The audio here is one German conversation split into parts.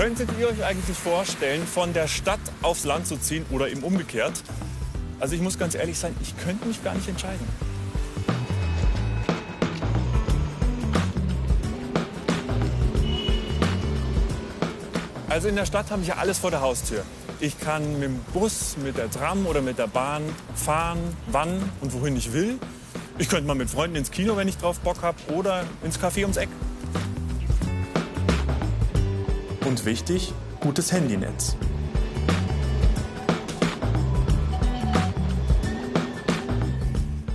Könntet ihr euch eigentlich vorstellen, von der Stadt aufs Land zu ziehen oder eben umgekehrt? Also ich muss ganz ehrlich sein, ich könnte mich gar nicht entscheiden. Also in der Stadt habe ich ja alles vor der Haustür. Ich kann mit dem Bus, mit der Tram oder mit der Bahn fahren, wann und wohin ich will. Ich könnte mal mit Freunden ins Kino, wenn ich drauf Bock habe, oder ins Café ums Eck. Und wichtig, gutes Handynetz.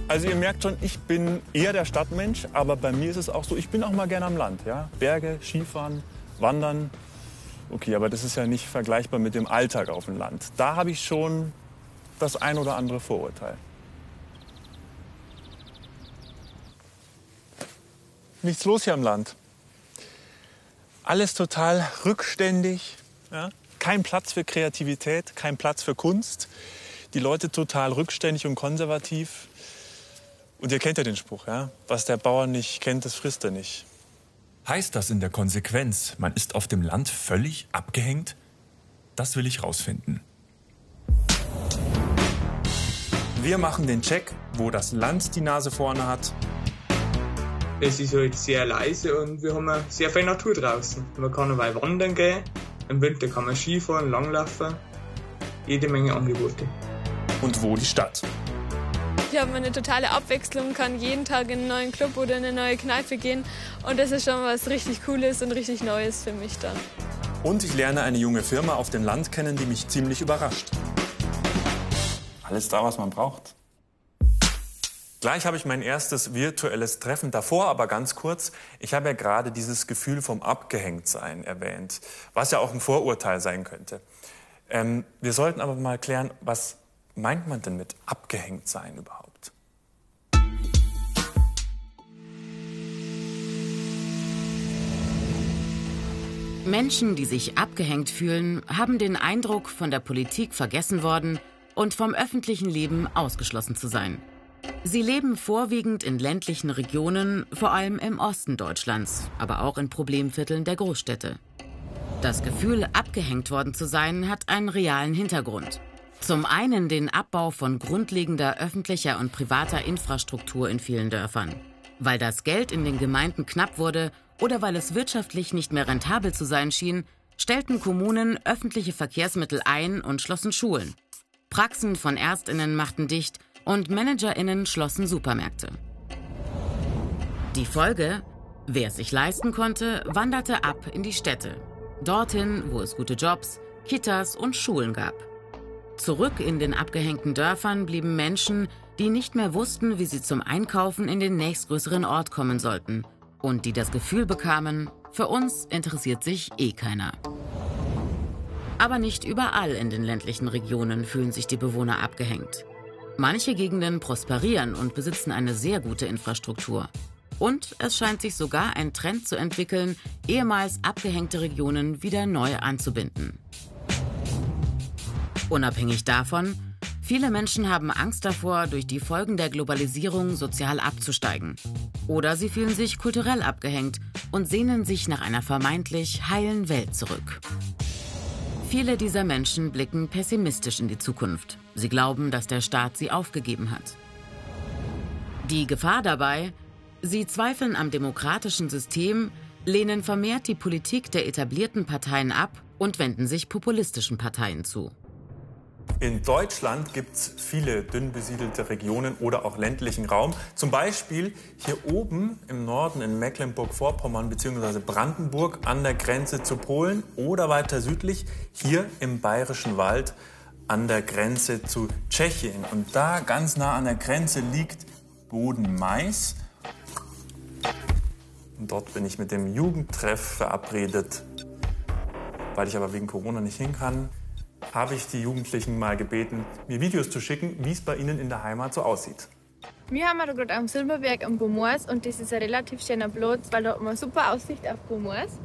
Also ihr merkt schon, ich bin eher der Stadtmensch, aber bei mir ist es auch so, ich bin auch mal gerne am Land. Ja? Berge, Skifahren, Wandern. Okay, aber das ist ja nicht vergleichbar mit dem Alltag auf dem Land. Da habe ich schon das ein oder andere Vorurteil. Nichts los hier am Land. Alles total rückständig, ja? kein Platz für Kreativität, kein Platz für Kunst. Die Leute total rückständig und konservativ. Und ihr kennt ja den Spruch, ja? was der Bauer nicht kennt, das frisst er nicht. Heißt das in der Konsequenz, man ist auf dem Land völlig abgehängt? Das will ich rausfinden. Wir machen den Check, wo das Land die Nase vorne hat es ist halt sehr leise und wir haben sehr viel Natur draußen. Man kann dabei wandern gehen, im Winter kann man Skifahren, langlaufen, jede Menge Angebote. Und wo die Stadt? Ich habe eine totale Abwechslung, kann jeden Tag in einen neuen Club oder in eine neue Kneipe gehen und das ist schon was richtig Cooles und richtig Neues für mich dann. Und ich lerne eine junge Firma auf dem Land kennen, die mich ziemlich überrascht. Alles da, was man braucht. Gleich habe ich mein erstes virtuelles Treffen. Davor aber ganz kurz. Ich habe ja gerade dieses Gefühl vom Abgehängtsein erwähnt, was ja auch ein Vorurteil sein könnte. Ähm, wir sollten aber mal klären, was meint man denn mit Abgehängtsein überhaupt? Menschen, die sich abgehängt fühlen, haben den Eindruck, von der Politik vergessen worden und vom öffentlichen Leben ausgeschlossen zu sein. Sie leben vorwiegend in ländlichen Regionen, vor allem im Osten Deutschlands, aber auch in Problemvierteln der Großstädte. Das Gefühl, abgehängt worden zu sein, hat einen realen Hintergrund. Zum einen den Abbau von grundlegender öffentlicher und privater Infrastruktur in vielen Dörfern. Weil das Geld in den Gemeinden knapp wurde oder weil es wirtschaftlich nicht mehr rentabel zu sein schien, stellten Kommunen öffentliche Verkehrsmittel ein und schlossen Schulen. Praxen von Ärztinnen machten dicht und ManagerInnen schlossen Supermärkte. Die Folge? Wer es sich leisten konnte, wanderte ab in die Städte. Dorthin, wo es gute Jobs, Kitas und Schulen gab. Zurück in den abgehängten Dörfern blieben Menschen, die nicht mehr wussten, wie sie zum Einkaufen in den nächstgrößeren Ort kommen sollten und die das Gefühl bekamen, für uns interessiert sich eh keiner. Aber nicht überall in den ländlichen Regionen fühlen sich die Bewohner abgehängt. Manche Gegenden prosperieren und besitzen eine sehr gute Infrastruktur. Und es scheint sich sogar ein Trend zu entwickeln, ehemals abgehängte Regionen wieder neu anzubinden. Unabhängig davon, viele Menschen haben Angst davor, durch die Folgen der Globalisierung sozial abzusteigen. Oder sie fühlen sich kulturell abgehängt und sehnen sich nach einer vermeintlich heilen Welt zurück. Viele dieser Menschen blicken pessimistisch in die Zukunft. Sie glauben, dass der Staat sie aufgegeben hat. Die Gefahr dabei, sie zweifeln am demokratischen System, lehnen vermehrt die Politik der etablierten Parteien ab und wenden sich populistischen Parteien zu. In Deutschland gibt es viele dünn besiedelte Regionen oder auch ländlichen Raum. Zum Beispiel hier oben im Norden in Mecklenburg-Vorpommern bzw. Brandenburg an der Grenze zu Polen oder weiter südlich hier im Bayerischen Wald an der Grenze zu Tschechien. Und da ganz nah an der Grenze liegt Boden-Mais. Und dort bin ich mit dem Jugendtreff verabredet. Weil ich aber wegen Corona nicht hin kann, habe ich die Jugendlichen mal gebeten, mir Videos zu schicken, wie es bei ihnen in der Heimat so aussieht. Wir haben gerade am Silberberg am Bomors und das ist ein relativ schöner Platz, weil da hat man eine super Aussicht auf Bomors.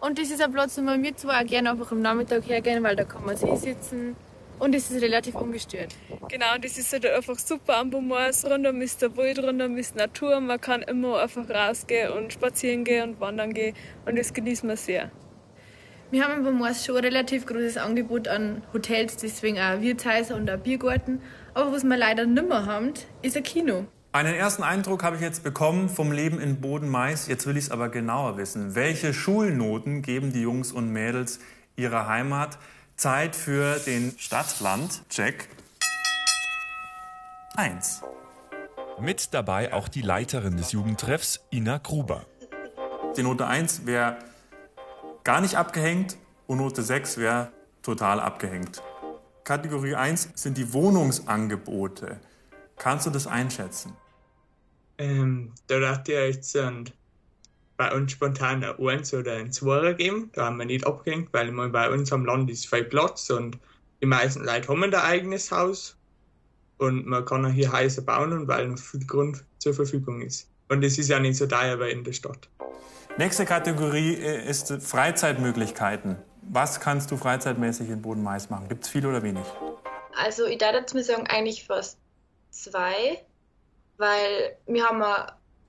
Und das ist ein Platz, wo wir zwar auch gerne einfach am Nachmittag hergehen, weil da kann man sich sitzen und es ist relativ ungestört. Genau, und das ist halt einfach super am Bomors. Rundum ist der Wald, rundum ist Natur. Man kann immer einfach rausgehen und spazieren gehen und wandern gehen und das genießen wir sehr. Wir haben in Pomoers schon ein relativ großes Angebot an Hotels, deswegen auch Wirtshäuser und auch Biergarten. Aber was wir leider nicht mehr haben, ist ein Kino. Einen ersten Eindruck habe ich jetzt bekommen vom Leben in Boden-Mais. Jetzt will ich es aber genauer wissen. Welche Schulnoten geben die Jungs und Mädels ihrer Heimat? Zeit für den Stadtland-Check. Eins. Mit dabei auch die Leiterin des Jugendtreffs, Ina Gruber. Die Note 1 wäre gar nicht abgehängt und Note 6 wäre total abgehängt. Kategorie 1 sind die Wohnungsangebote. Kannst du das einschätzen? Ähm, da dachte ich jetzt sind bei uns spontan ein 1 oder ein 2 geben. Da haben wir nicht abgehängt, weil man bei uns am Land ist viel Platz und die meisten Leute haben ein eigenes Haus und man kann auch hier Häuser bauen weil noch viel Grund zur Verfügung ist. Und es ist ja nicht so teuer wie in der Stadt. Nächste Kategorie äh, ist Freizeitmöglichkeiten. Was kannst du freizeitmäßig in Boden-Mais machen? Gibt es viel oder wenig? Also ich darf jetzt mal sagen, eigentlich fast zwei, weil wir haben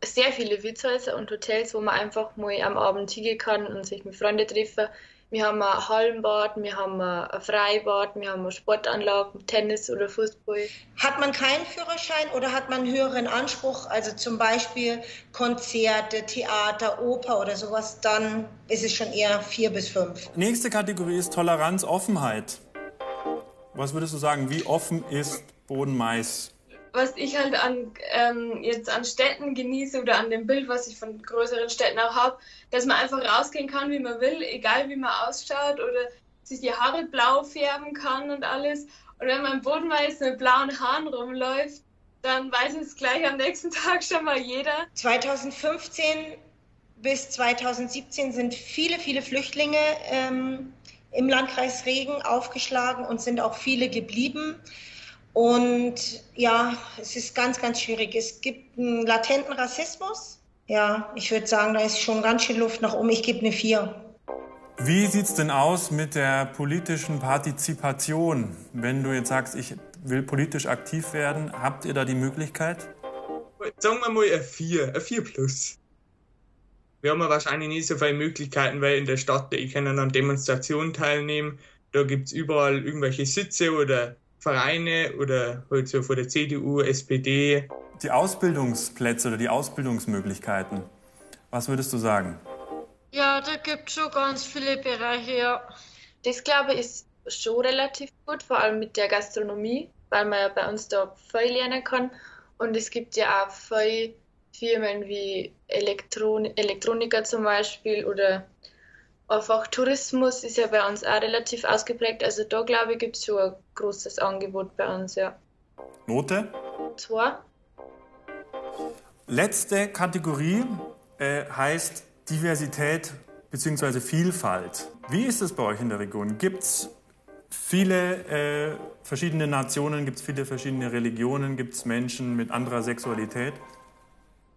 sehr viele Wirtshäuser und Hotels, wo man einfach mal am Abend hingehen kann und sich mit Freunden treffen wir haben ein Hallenbad, wir haben ein Freibad, wir haben eine Sportanlage, Tennis oder Fußball. Hat man keinen Führerschein oder hat man einen höheren Anspruch, also zum Beispiel Konzerte, Theater, Oper oder sowas, dann ist es schon eher vier bis fünf. Nächste Kategorie ist Toleranz, Offenheit. Was würdest du sagen, wie offen ist Bodenmais? Was ich halt an, ähm, jetzt an Städten genieße oder an dem Bild, was ich von größeren Städten auch habe, dass man einfach rausgehen kann, wie man will, egal wie man ausschaut oder sich die Haare blau färben kann und alles. Und wenn man im Bodenmais mit blauen Haaren rumläuft, dann weiß es gleich am nächsten Tag schon mal jeder. 2015 bis 2017 sind viele, viele Flüchtlinge ähm, im Landkreis Regen aufgeschlagen und sind auch viele geblieben. Und ja, es ist ganz, ganz schwierig. Es gibt einen latenten Rassismus. Ja, ich würde sagen, da ist schon ganz schön Luft nach oben. Ich gebe eine 4. Wie sieht es denn aus mit der politischen Partizipation? Wenn du jetzt sagst, ich will politisch aktiv werden, habt ihr da die Möglichkeit? Sagen wir mal eine 4, eine 4 plus. Wir haben ja wahrscheinlich nicht so viele Möglichkeiten, weil in der Stadt, ich kann an Demonstrationen teilnehmen. Da gibt es überall irgendwelche Sitze oder Vereine oder halt so von der CDU, SPD. Die Ausbildungsplätze oder die Ausbildungsmöglichkeiten, was würdest du sagen? Ja, da gibt es schon ganz viele Bereiche, ja. Das glaube ich ist schon relativ gut, vor allem mit der Gastronomie, weil man ja bei uns da viel lernen kann. Und es gibt ja auch viele Firmen wie Elektron Elektroniker zum Beispiel oder Einfach Tourismus ist ja bei uns auch relativ ausgeprägt. Also da glaube ich, gibt es schon ein großes Angebot bei uns, ja. Note? Zwei. Letzte Kategorie äh, heißt Diversität bzw. Vielfalt. Wie ist es bei euch in der Region? Gibt es viele äh, verschiedene Nationen, gibt es viele verschiedene Religionen, gibt es Menschen mit anderer Sexualität?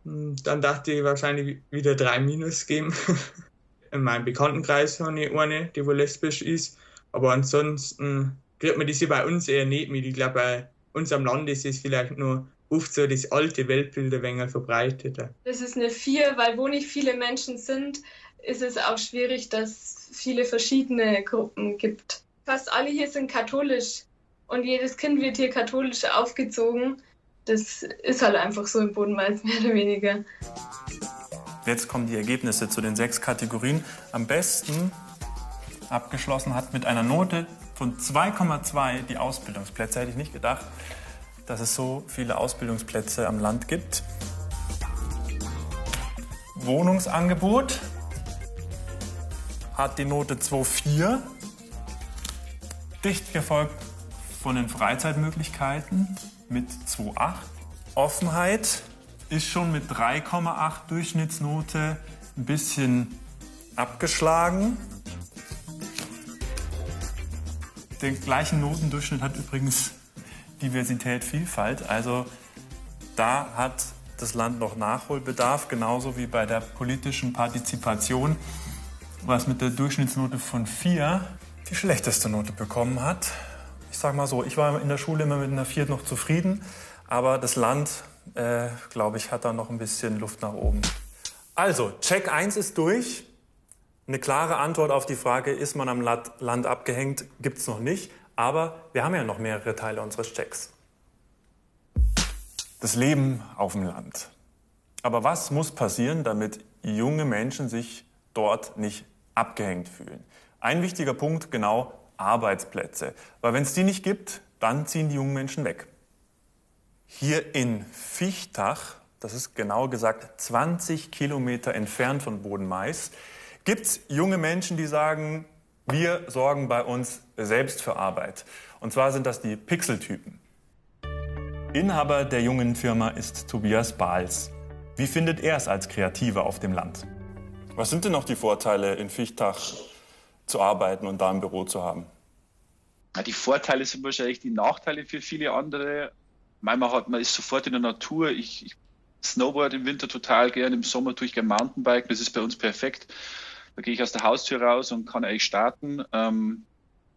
Hm, dann dachte ich wahrscheinlich wieder drei Minus geben. in meinem Bekanntenkreis habe ich eine, die wohl lesbisch ist. Aber ansonsten kriegt man diese bei uns eher nicht mit. Ich glaube, bei uns am Land ist es vielleicht nur oft so das alte Weltbild ein wenig verbreiteter. Das ist eine Vier, weil wo nicht viele Menschen sind, ist es auch schwierig, dass viele verschiedene Gruppen gibt. Fast alle hier sind katholisch und jedes Kind wird hier katholisch aufgezogen. Das ist halt einfach so im Bodenmais mehr oder weniger. Jetzt kommen die Ergebnisse zu den sechs Kategorien. Am besten abgeschlossen hat mit einer Note von 2,2 die Ausbildungsplätze. Hätte ich nicht gedacht, dass es so viele Ausbildungsplätze am Land gibt. Wohnungsangebot hat die Note 2,4. Dicht gefolgt von den Freizeitmöglichkeiten mit 2,8. Offenheit ist schon mit 3,8 Durchschnittsnote ein bisschen abgeschlagen. Den gleichen Notendurchschnitt hat übrigens Diversität, Vielfalt. Also da hat das Land noch Nachholbedarf, genauso wie bei der politischen Partizipation, was mit der Durchschnittsnote von 4 die schlechteste Note bekommen hat. Ich sage mal so, ich war in der Schule immer mit einer 4 noch zufrieden, aber das Land äh, glaube ich, hat da noch ein bisschen Luft nach oben. Also, Check 1 ist durch. Eine klare Antwort auf die Frage, ist man am Land abgehängt, gibt es noch nicht. Aber wir haben ja noch mehrere Teile unseres Checks. Das Leben auf dem Land. Aber was muss passieren, damit junge Menschen sich dort nicht abgehängt fühlen? Ein wichtiger Punkt, genau Arbeitsplätze. Weil wenn es die nicht gibt, dann ziehen die jungen Menschen weg. Hier in Fichtach, das ist genau gesagt 20 Kilometer entfernt von Bodenmais, gibt es junge Menschen, die sagen, wir sorgen bei uns selbst für Arbeit. Und zwar sind das die Pixeltypen. Inhaber der jungen Firma ist Tobias Bahls. Wie findet er es als Kreativer auf dem Land? Was sind denn noch die Vorteile, in Fichtach zu arbeiten und da ein Büro zu haben? Die Vorteile sind wahrscheinlich die Nachteile für viele andere. Man, hat, man ist sofort in der Natur. Ich, ich Snowboard im Winter total gern, im Sommer tue ich gerne Mountainbike. Das ist bei uns perfekt. Da gehe ich aus der Haustür raus und kann eigentlich starten. Ähm,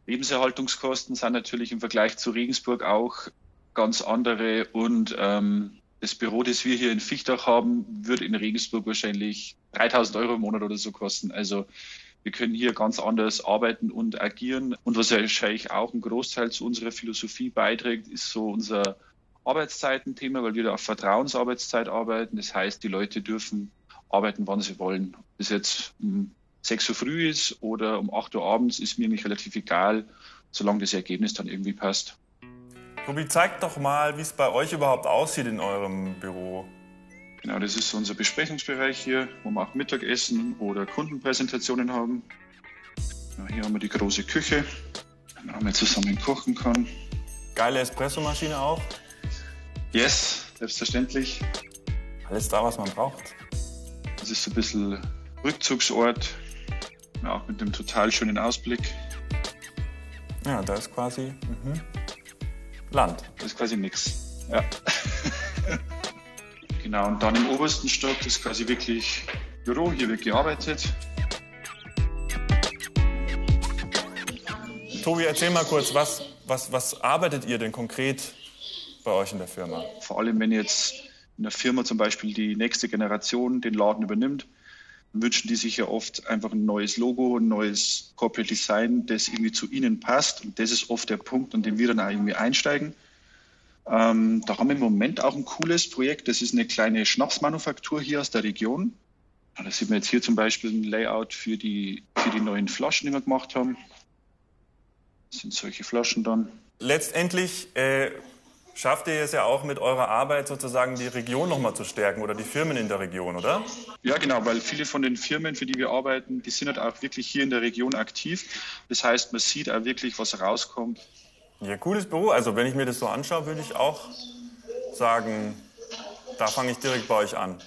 Lebenserhaltungskosten sind natürlich im Vergleich zu Regensburg auch ganz andere und ähm, das Büro, das wir hier in Fichtach haben, würde in Regensburg wahrscheinlich 3000 Euro im Monat oder so kosten. Also wir können hier ganz anders arbeiten und agieren. Und was wahrscheinlich auch ein Großteil zu unserer Philosophie beiträgt, ist so unser Arbeitszeitenthema, weil wir da auf Vertrauensarbeitszeit arbeiten. Das heißt, die Leute dürfen arbeiten, wann sie wollen. Ob es jetzt um 6 Uhr früh ist oder um 8 Uhr abends, ist mir nicht relativ egal, solange das Ergebnis dann irgendwie passt. Tobi, zeigt doch mal, wie es bei euch überhaupt aussieht in eurem Büro. Genau, das ist unser Besprechungsbereich hier, wo wir auch Mittagessen oder Kundenpräsentationen haben. Ja, hier haben wir die große Küche, wo man zusammen kochen kann. Geile Espressomaschine auch? Yes, selbstverständlich. Alles da, was man braucht. Das ist so ein bisschen Rückzugsort, ja, auch mit einem total schönen Ausblick. Ja, da ist quasi mhm. Land. Das ist quasi nichts. Ja. genau, und dann im obersten Stock ist quasi wirklich Büro, hier wird gearbeitet. Tobi, erzähl mal kurz, was, was, was arbeitet ihr denn konkret bei euch in der Firma? Vor allem, wenn jetzt in der Firma zum Beispiel die nächste Generation den Laden übernimmt, wünschen die sich ja oft einfach ein neues Logo, ein neues Corporate Design, das irgendwie zu ihnen passt. Und das ist oft der Punkt, an dem wir dann auch irgendwie einsteigen. Ähm, da haben wir im Moment auch ein cooles Projekt. Das ist eine kleine Schnapsmanufaktur hier aus der Region. Da sieht man jetzt hier zum Beispiel ein Layout für die, für die neuen Flaschen, die wir gemacht haben. Das sind solche Flaschen dann. Letztendlich äh, schafft ihr es ja auch mit eurer Arbeit sozusagen die Region nochmal zu stärken oder die Firmen in der Region, oder? Ja, genau, weil viele von den Firmen, für die wir arbeiten, die sind halt auch wirklich hier in der Region aktiv. Das heißt, man sieht auch wirklich, was rauskommt. Ja, cooles Büro. Also wenn ich mir das so anschaue, würde ich auch sagen, da fange ich direkt bei euch an.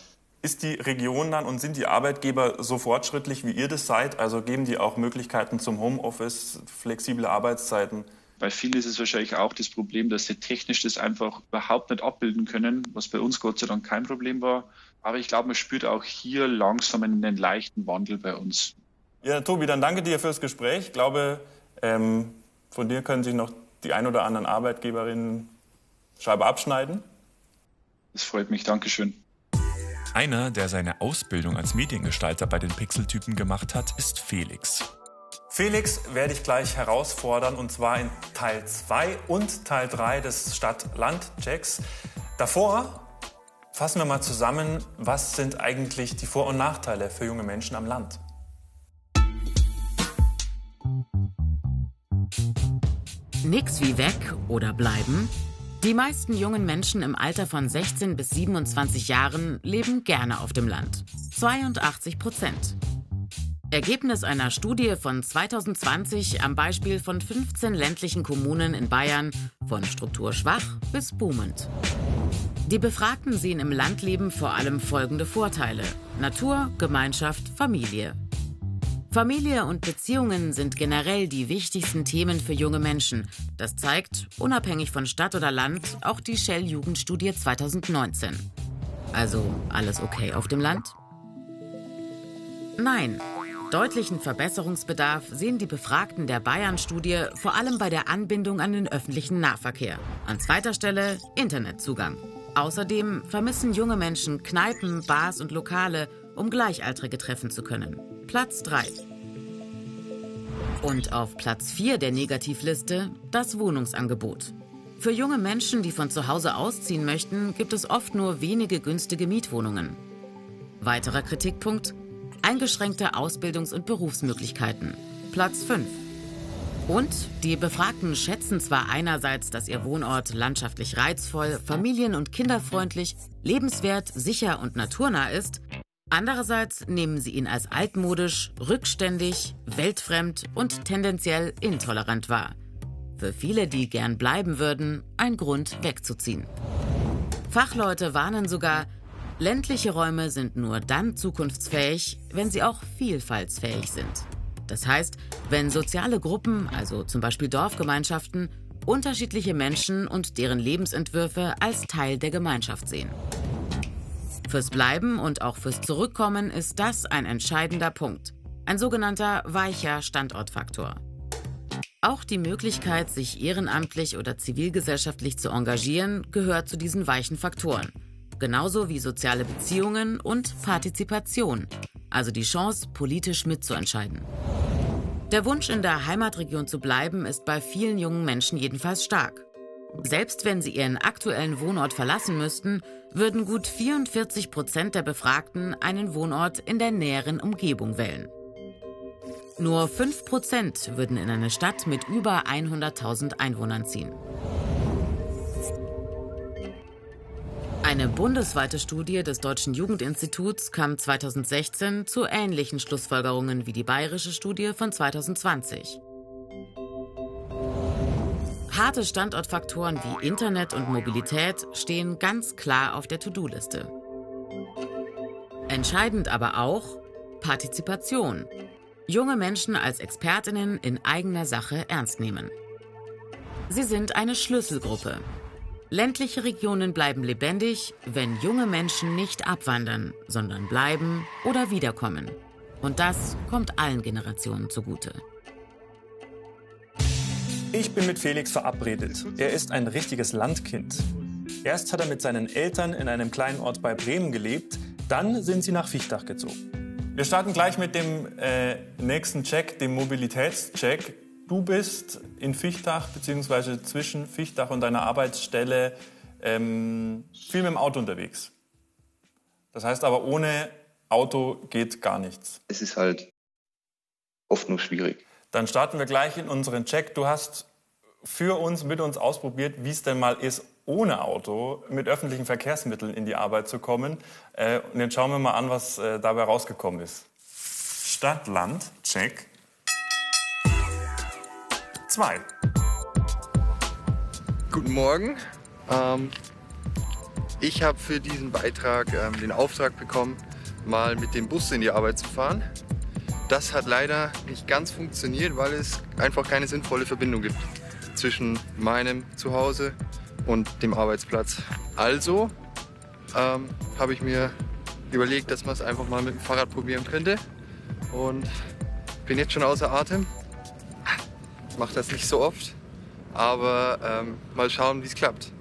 Ist die Region dann und sind die Arbeitgeber so fortschrittlich, wie ihr das seid? Also geben die auch Möglichkeiten zum Homeoffice, flexible Arbeitszeiten? Bei vielen ist es wahrscheinlich auch das Problem, dass sie technisch das einfach überhaupt nicht abbilden können, was bei uns Gott sei Dank kein Problem war. Aber ich glaube, man spürt auch hier langsam einen leichten Wandel bei uns. Ja, Tobi, dann danke dir fürs Gespräch. Ich glaube, ähm, von dir können sich noch die ein oder anderen Arbeitgeberinnen Scheibe abschneiden. Das freut mich, Dankeschön. Einer, der seine Ausbildung als Mediengestalter bei den Pixeltypen gemacht hat, ist Felix. Felix werde ich gleich herausfordern und zwar in Teil 2 und Teil 3 des Stadt-Land-Checks. Davor fassen wir mal zusammen, was sind eigentlich die Vor- und Nachteile für junge Menschen am Land. Nix wie weg oder bleiben. Die meisten jungen Menschen im Alter von 16 bis 27 Jahren leben gerne auf dem Land. 82 Prozent. Ergebnis einer Studie von 2020 am Beispiel von 15 ländlichen Kommunen in Bayern von strukturschwach bis boomend. Die Befragten sehen im Landleben vor allem folgende Vorteile. Natur, Gemeinschaft, Familie. Familie und Beziehungen sind generell die wichtigsten Themen für junge Menschen. Das zeigt, unabhängig von Stadt oder Land, auch die Shell-Jugendstudie 2019. Also alles okay auf dem Land? Nein, Deutlichen Verbesserungsbedarf sehen die Befragten der Bayern-Studie vor allem bei der Anbindung an den öffentlichen Nahverkehr. An zweiter Stelle Internetzugang. Außerdem vermissen junge Menschen Kneipen, Bars und Lokale, um Gleichaltrige treffen zu können. Platz 3. Und auf Platz 4 der Negativliste das Wohnungsangebot. Für junge Menschen, die von zu Hause ausziehen möchten, gibt es oft nur wenige günstige Mietwohnungen. Weiterer Kritikpunkt: eingeschränkte Ausbildungs- und Berufsmöglichkeiten. Platz 5. Und die Befragten schätzen zwar einerseits, dass ihr Wohnort landschaftlich reizvoll, familien- und kinderfreundlich, lebenswert, sicher und naturnah ist, andererseits nehmen sie ihn als altmodisch, rückständig, weltfremd und tendenziell intolerant wahr. Für viele, die gern bleiben würden, ein Grund wegzuziehen. Fachleute warnen sogar, ländliche Räume sind nur dann zukunftsfähig, wenn sie auch vielfaltsfähig sind. Das heißt, wenn soziale Gruppen, also zum Beispiel Dorfgemeinschaften, unterschiedliche Menschen und deren Lebensentwürfe als Teil der Gemeinschaft sehen. Fürs Bleiben und auch fürs Zurückkommen ist das ein entscheidender Punkt. Ein sogenannter weicher Standortfaktor. Auch die Möglichkeit, sich ehrenamtlich oder zivilgesellschaftlich zu engagieren, gehört zu diesen weichen Faktoren. Genauso wie soziale Beziehungen und Partizipation, also die Chance, politisch mitzuentscheiden. Der Wunsch, in der Heimatregion zu bleiben, ist bei vielen jungen Menschen jedenfalls stark. Selbst wenn sie ihren aktuellen Wohnort verlassen müssten, würden gut 44 Prozent der Befragten einen Wohnort in der näheren Umgebung wählen. Nur 5 Prozent würden in eine Stadt mit über 100.000 Einwohnern ziehen. Eine bundesweite Studie des Deutschen Jugendinstituts kam 2016 zu ähnlichen Schlussfolgerungen wie die bayerische Studie von 2020. Harte Standortfaktoren wie Internet und Mobilität stehen ganz klar auf der To-Do-Liste. Entscheidend aber auch Partizipation. Junge Menschen als Expertinnen in eigener Sache ernst nehmen. Sie sind eine Schlüsselgruppe, Ländliche Regionen bleiben lebendig, wenn junge Menschen nicht abwandern, sondern bleiben oder wiederkommen. Und das kommt allen Generationen zugute. Ich bin mit Felix verabredet. Er ist ein richtiges Landkind. Erst hat er mit seinen Eltern in einem kleinen Ort bei Bremen gelebt, dann sind sie nach Fichtach gezogen. Wir starten gleich mit dem äh, nächsten Check, dem Mobilitätscheck. Du bist in Fichtach bzw. zwischen Fichtach und deiner Arbeitsstelle ähm, viel mit dem Auto unterwegs. Das heißt aber, ohne Auto geht gar nichts. Es ist halt oft nur schwierig. Dann starten wir gleich in unseren Check. Du hast für uns, mit uns ausprobiert, wie es denn mal ist, ohne Auto mit öffentlichen Verkehrsmitteln in die Arbeit zu kommen. Äh, und jetzt schauen wir mal an, was äh, dabei rausgekommen ist. Stadt, Land, Check. 2. Guten Morgen. Ähm, ich habe für diesen Beitrag ähm, den Auftrag bekommen, mal mit dem Bus in die Arbeit zu fahren. Das hat leider nicht ganz funktioniert, weil es einfach keine sinnvolle Verbindung gibt zwischen meinem Zuhause und dem Arbeitsplatz. Also ähm, habe ich mir überlegt, dass man es einfach mal mit dem Fahrrad probieren könnte. Und bin jetzt schon außer Atem mache das nicht so oft, aber ähm, mal schauen, wie es klappt.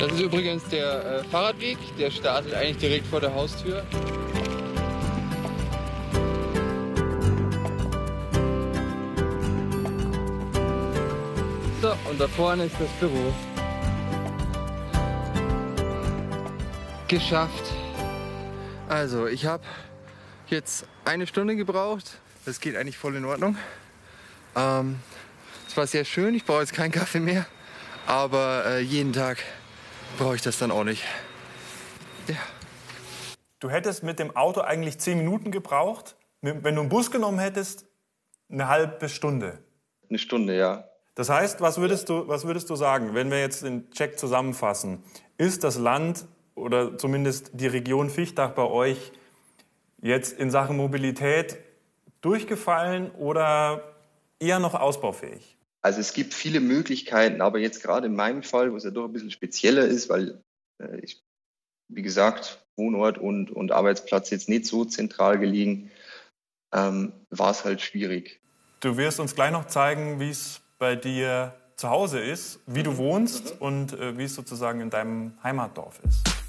Das ist übrigens der äh, Fahrradweg, der startet eigentlich direkt vor der Haustür. So, und da vorne ist das Büro. Geschafft. Also, ich habe jetzt eine Stunde gebraucht. Das geht eigentlich voll in Ordnung. Ähm, es war sehr schön. Ich brauche jetzt keinen Kaffee mehr. Aber äh, jeden Tag brauche ich das dann auch nicht. Ja. Du hättest mit dem Auto eigentlich zehn Minuten gebraucht. Wenn du einen Bus genommen hättest, eine halbe Stunde. Eine Stunde, ja. Das heißt, was würdest du, was würdest du sagen, wenn wir jetzt den Check zusammenfassen? Ist das Land oder zumindest die Region Fichtach bei euch jetzt in Sachen Mobilität durchgefallen oder eher noch ausbaufähig? Also es gibt viele Möglichkeiten, aber jetzt gerade in meinem Fall, wo es ja doch ein bisschen spezieller ist, weil äh, ich, wie gesagt, Wohnort und, und Arbeitsplatz jetzt nicht so zentral gelegen, ähm, war es halt schwierig. Du wirst uns gleich noch zeigen, wie es bei dir zu Hause ist, wie du wohnst und äh, wie es sozusagen in deinem Heimatdorf ist.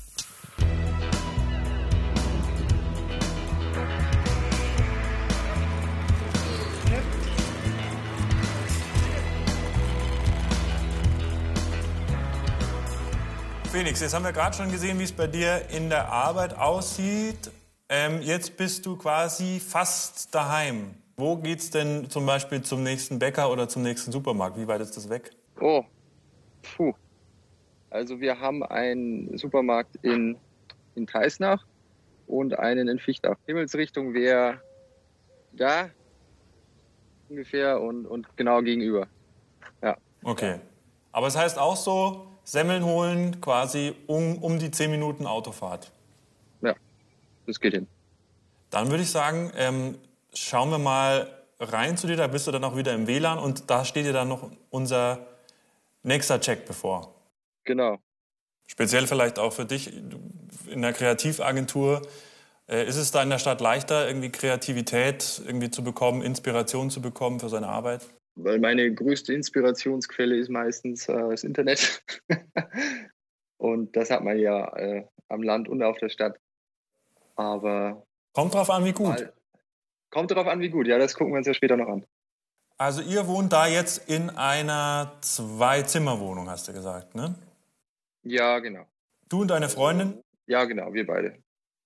Felix, jetzt haben wir gerade schon gesehen, wie es bei dir in der Arbeit aussieht. Ähm, jetzt bist du quasi fast daheim. Wo geht's denn zum Beispiel zum nächsten Bäcker oder zum nächsten Supermarkt? Wie weit ist das weg? Oh, puh. Also wir haben einen Supermarkt in, in Teisnach und einen in Fichtach. Himmelsrichtung wäre da ungefähr und, und genau gegenüber. Ja. Okay. Aber es heißt auch so, Semmeln holen quasi um, um die 10 Minuten Autofahrt. Ja, das geht hin. Dann würde ich sagen, ähm, schauen wir mal rein zu dir. Da bist du dann auch wieder im WLAN und da steht dir dann noch unser nächster Check bevor. Genau. Speziell vielleicht auch für dich in der Kreativagentur. Äh, ist es da in der Stadt leichter, irgendwie Kreativität irgendwie zu bekommen, Inspiration zu bekommen für seine Arbeit? Weil meine größte Inspirationsquelle ist meistens äh, das Internet. und das hat man ja äh, am Land und auf der Stadt. Aber. Kommt drauf an, wie gut. Mal, kommt drauf an, wie gut. Ja, das gucken wir uns ja später noch an. Also, ihr wohnt da jetzt in einer Zwei-Zimmer-Wohnung, hast du gesagt, ne? Ja, genau. Du und deine Freundin? Ja, genau, wir beide.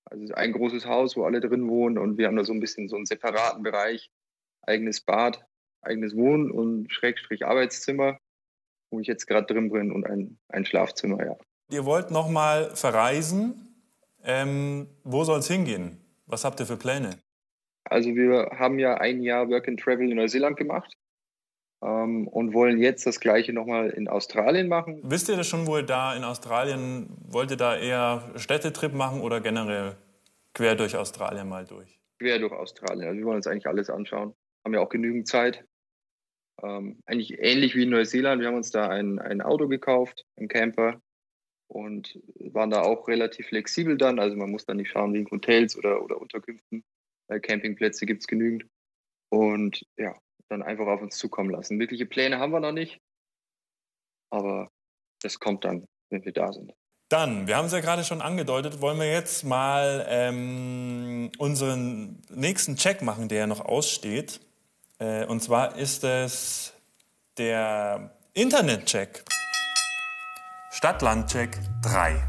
Also ein großes Haus, wo alle drin wohnen und wir haben da so ein bisschen so einen separaten Bereich, eigenes Bad, eigenes Wohn- und Schrägstrich Arbeitszimmer, wo ich jetzt gerade drin bin und ein, ein Schlafzimmer, ja. Ihr wollt nochmal verreisen. Ähm, wo soll es hingehen? Was habt ihr für Pläne? Also wir haben ja ein Jahr Work and Travel in Neuseeland gemacht ähm, und wollen jetzt das gleiche nochmal in Australien machen. Wisst ihr das schon, wo ihr da in Australien, wollt ihr da eher Städtetrip machen oder generell quer durch Australien mal durch? Quer durch Australien. Also wir wollen uns eigentlich alles anschauen. Haben ja auch genügend Zeit. Ähm, eigentlich ähnlich wie in Neuseeland. Wir haben uns da ein, ein Auto gekauft, ein Camper und waren da auch relativ flexibel dann. Also man muss dann nicht schauen wegen Hotels oder, oder Unterkünften. Äh, Campingplätze gibt es genügend. Und ja, dann einfach auf uns zukommen lassen. Wirkliche Pläne haben wir noch nicht, aber das kommt dann, wenn wir da sind. Dann, wir haben es ja gerade schon angedeutet, wollen wir jetzt mal ähm, unseren nächsten Check machen, der ja noch aussteht. Äh, und zwar ist es der Internet-Check. Stadt-Land-Check 3.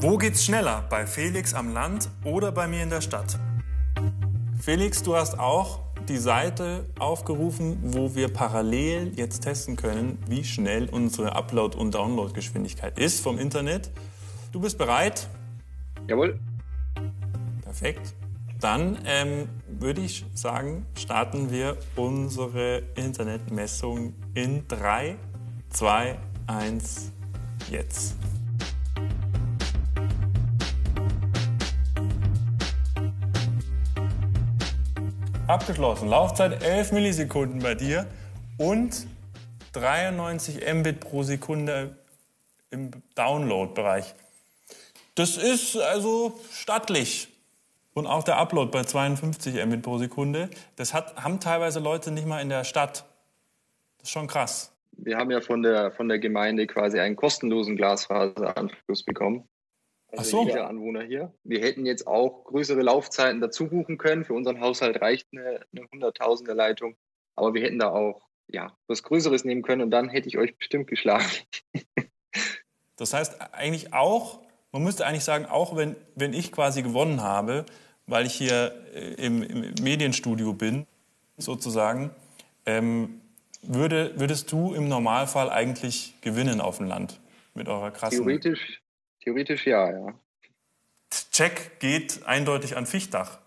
Wo geht's schneller? Bei Felix am Land oder bei mir in der Stadt? Felix, du hast auch die Seite aufgerufen, wo wir parallel jetzt testen können, wie schnell unsere Upload- und Downloadgeschwindigkeit ist vom Internet. Du bist bereit? Jawohl. Perfekt. Dann ähm, würde ich sagen, starten wir unsere Internetmessung in 3, 2, 1, jetzt. Abgeschlossen. Laufzeit 11 Millisekunden bei dir und 93 Mbit pro Sekunde im Download-Bereich. Das ist also stattlich. Und auch der Upload bei 52 Mbit pro Sekunde, das hat, haben teilweise Leute nicht mal in der Stadt. Das ist schon krass. Wir haben ja von der, von der Gemeinde quasi einen kostenlosen Glasfaseranschluss bekommen. Also Ach so. jeder Anwohner hier. Wir hätten jetzt auch größere Laufzeiten dazu buchen können. Für unseren Haushalt reicht eine, eine Hunderttausender Leitung. Aber wir hätten da auch ja, was Größeres nehmen können und dann hätte ich euch bestimmt geschlagen. das heißt eigentlich auch, man müsste eigentlich sagen, auch wenn, wenn ich quasi gewonnen habe, weil ich hier äh, im, im Medienstudio bin, sozusagen, ähm, würde, würdest du im Normalfall eigentlich gewinnen auf dem Land mit eurer krassen... Theoretisch, Theoretisch ja, ja. Check geht eindeutig an Fichtdach.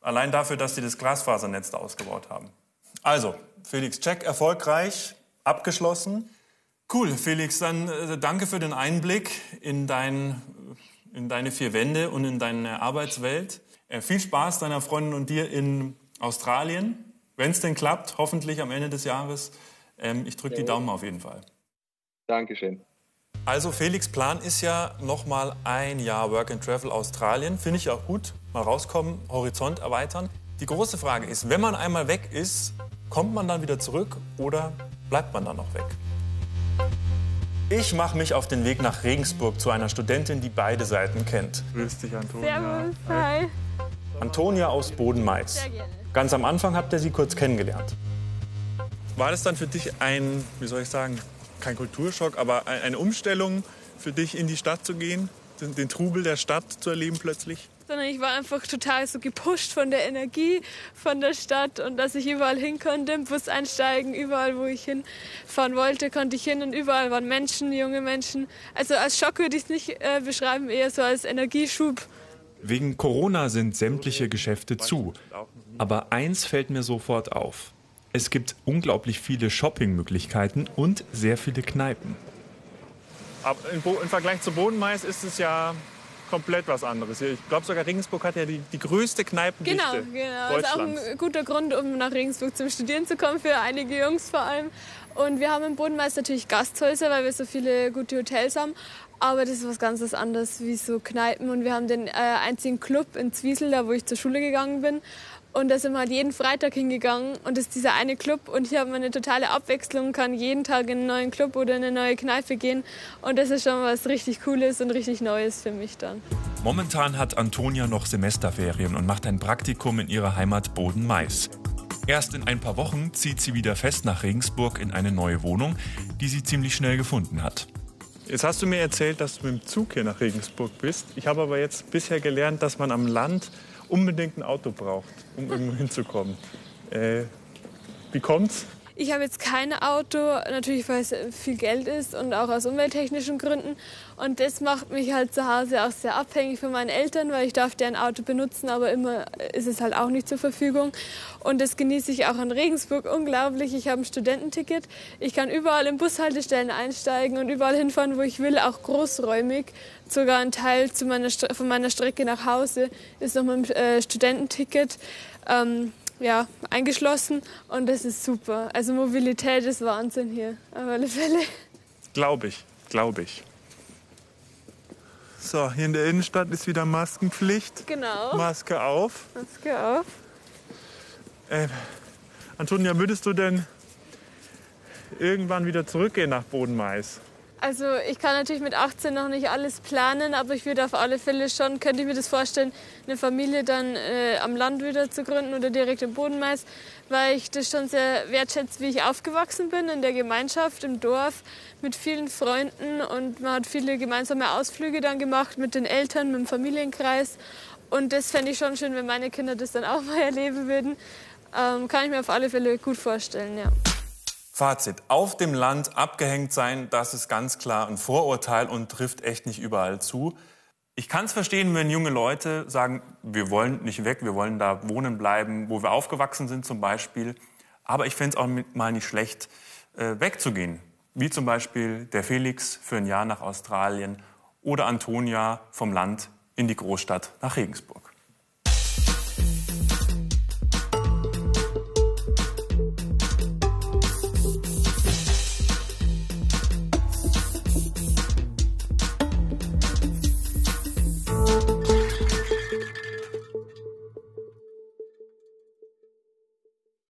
Allein dafür, dass sie das Glasfasernetz da ausgebaut haben. Also, Felix, Check erfolgreich, abgeschlossen. Cool, Felix, dann äh, danke für den Einblick in, dein, in deine vier Wände und in deine Arbeitswelt. Äh, viel Spaß deiner Freundin und dir in Australien. Wenn es denn klappt, hoffentlich am Ende des Jahres. Ähm, ich drücke die Daumen auf jeden Fall. Dankeschön. Also Felix Plan ist ja noch mal ein Jahr Work and Travel Australien. Finde ich auch gut. Mal rauskommen, Horizont erweitern. Die große Frage ist, wenn man einmal weg ist, kommt man dann wieder zurück oder bleibt man dann noch weg? Ich mache mich auf den Weg nach Regensburg zu einer Studentin, die beide Seiten kennt. Grüß dich, Antonia. Servus, hi. Antonia aus gerne. Ganz am Anfang habt ihr sie kurz kennengelernt. War das dann für dich ein, wie soll ich sagen, kein Kulturschock, aber eine Umstellung für dich, in die Stadt zu gehen, den, den Trubel der Stadt zu erleben plötzlich? sondern ich war einfach total so gepusht von der Energie von der Stadt und dass ich überall hin konnte, im Bus einsteigen, überall, wo ich hinfahren wollte, konnte ich hin und überall waren Menschen, junge Menschen. Also als Schock würde ich es nicht äh, beschreiben, eher so als Energieschub. Wegen Corona sind sämtliche Geschäfte zu. Aber eins fällt mir sofort auf. Es gibt unglaublich viele Shoppingmöglichkeiten und sehr viele Kneipen. Aber im Vergleich zu Bodenmais ist es ja komplett was anderes. Ich glaube sogar Regensburg hat ja die, die größte Kneipendichte Genau, genau. Das ist auch ein guter Grund, um nach Regensburg zum Studieren zu kommen, für einige Jungs vor allem. Und wir haben im Bodenmais natürlich Gasthäuser, weil wir so viele gute Hotels haben. Aber das ist was ganz anderes wie so Kneipen. Und wir haben den äh, einzigen Club in Zwiesel, da wo ich zur Schule gegangen bin. Und da sind wir halt jeden Freitag hingegangen und das ist dieser eine Club und hier hat man eine totale Abwechslung, kann jeden Tag in einen neuen Club oder in eine neue Kneipe gehen und das ist schon was richtig Cooles und richtig Neues für mich dann. Momentan hat Antonia noch Semesterferien und macht ein Praktikum in ihrer Heimat Boden-Mais. Erst in ein paar Wochen zieht sie wieder fest nach Regensburg in eine neue Wohnung, die sie ziemlich schnell gefunden hat. Jetzt hast du mir erzählt, dass du mit dem Zug hier nach Regensburg bist. Ich habe aber jetzt bisher gelernt, dass man am Land unbedingt ein Auto braucht, um irgendwo hinzukommen. Äh, wie kommt's? Ich habe jetzt kein Auto, natürlich weil es viel Geld ist und auch aus umwelttechnischen Gründen. Und das macht mich halt zu Hause auch sehr abhängig von meinen Eltern, weil ich darf deren Auto benutzen, aber immer ist es halt auch nicht zur Verfügung. Und das genieße ich auch in Regensburg unglaublich. Ich habe ein Studententicket. Ich kann überall in Bushaltestellen einsteigen und überall hinfahren, wo ich will, auch großräumig. Sogar ein Teil meiner, von meiner Strecke nach Hause ist noch mein äh, Studententicket. Ähm, ja, eingeschlossen und das ist super. Also Mobilität ist Wahnsinn hier, auf alle Fälle. Glaube ich, glaube ich. So, hier in der Innenstadt ist wieder Maskenpflicht. Genau. Maske auf. Maske auf. Äh, Antonia, würdest du denn irgendwann wieder zurückgehen nach Bodenmais? Also ich kann natürlich mit 18 noch nicht alles planen, aber ich würde auf alle Fälle schon, könnte ich mir das vorstellen, eine Familie dann äh, am Land wieder zu gründen oder direkt im Bodenmais, weil ich das schon sehr wertschätze, wie ich aufgewachsen bin, in der Gemeinschaft, im Dorf, mit vielen Freunden und man hat viele gemeinsame Ausflüge dann gemacht mit den Eltern, mit dem Familienkreis und das fände ich schon schön, wenn meine Kinder das dann auch mal erleben würden. Ähm, kann ich mir auf alle Fälle gut vorstellen, ja. Fazit. Auf dem Land abgehängt sein, das ist ganz klar ein Vorurteil und trifft echt nicht überall zu. Ich kann es verstehen, wenn junge Leute sagen, wir wollen nicht weg, wir wollen da wohnen bleiben, wo wir aufgewachsen sind zum Beispiel. Aber ich fände es auch mal nicht schlecht, äh, wegzugehen. Wie zum Beispiel der Felix für ein Jahr nach Australien oder Antonia vom Land in die Großstadt nach Regensburg.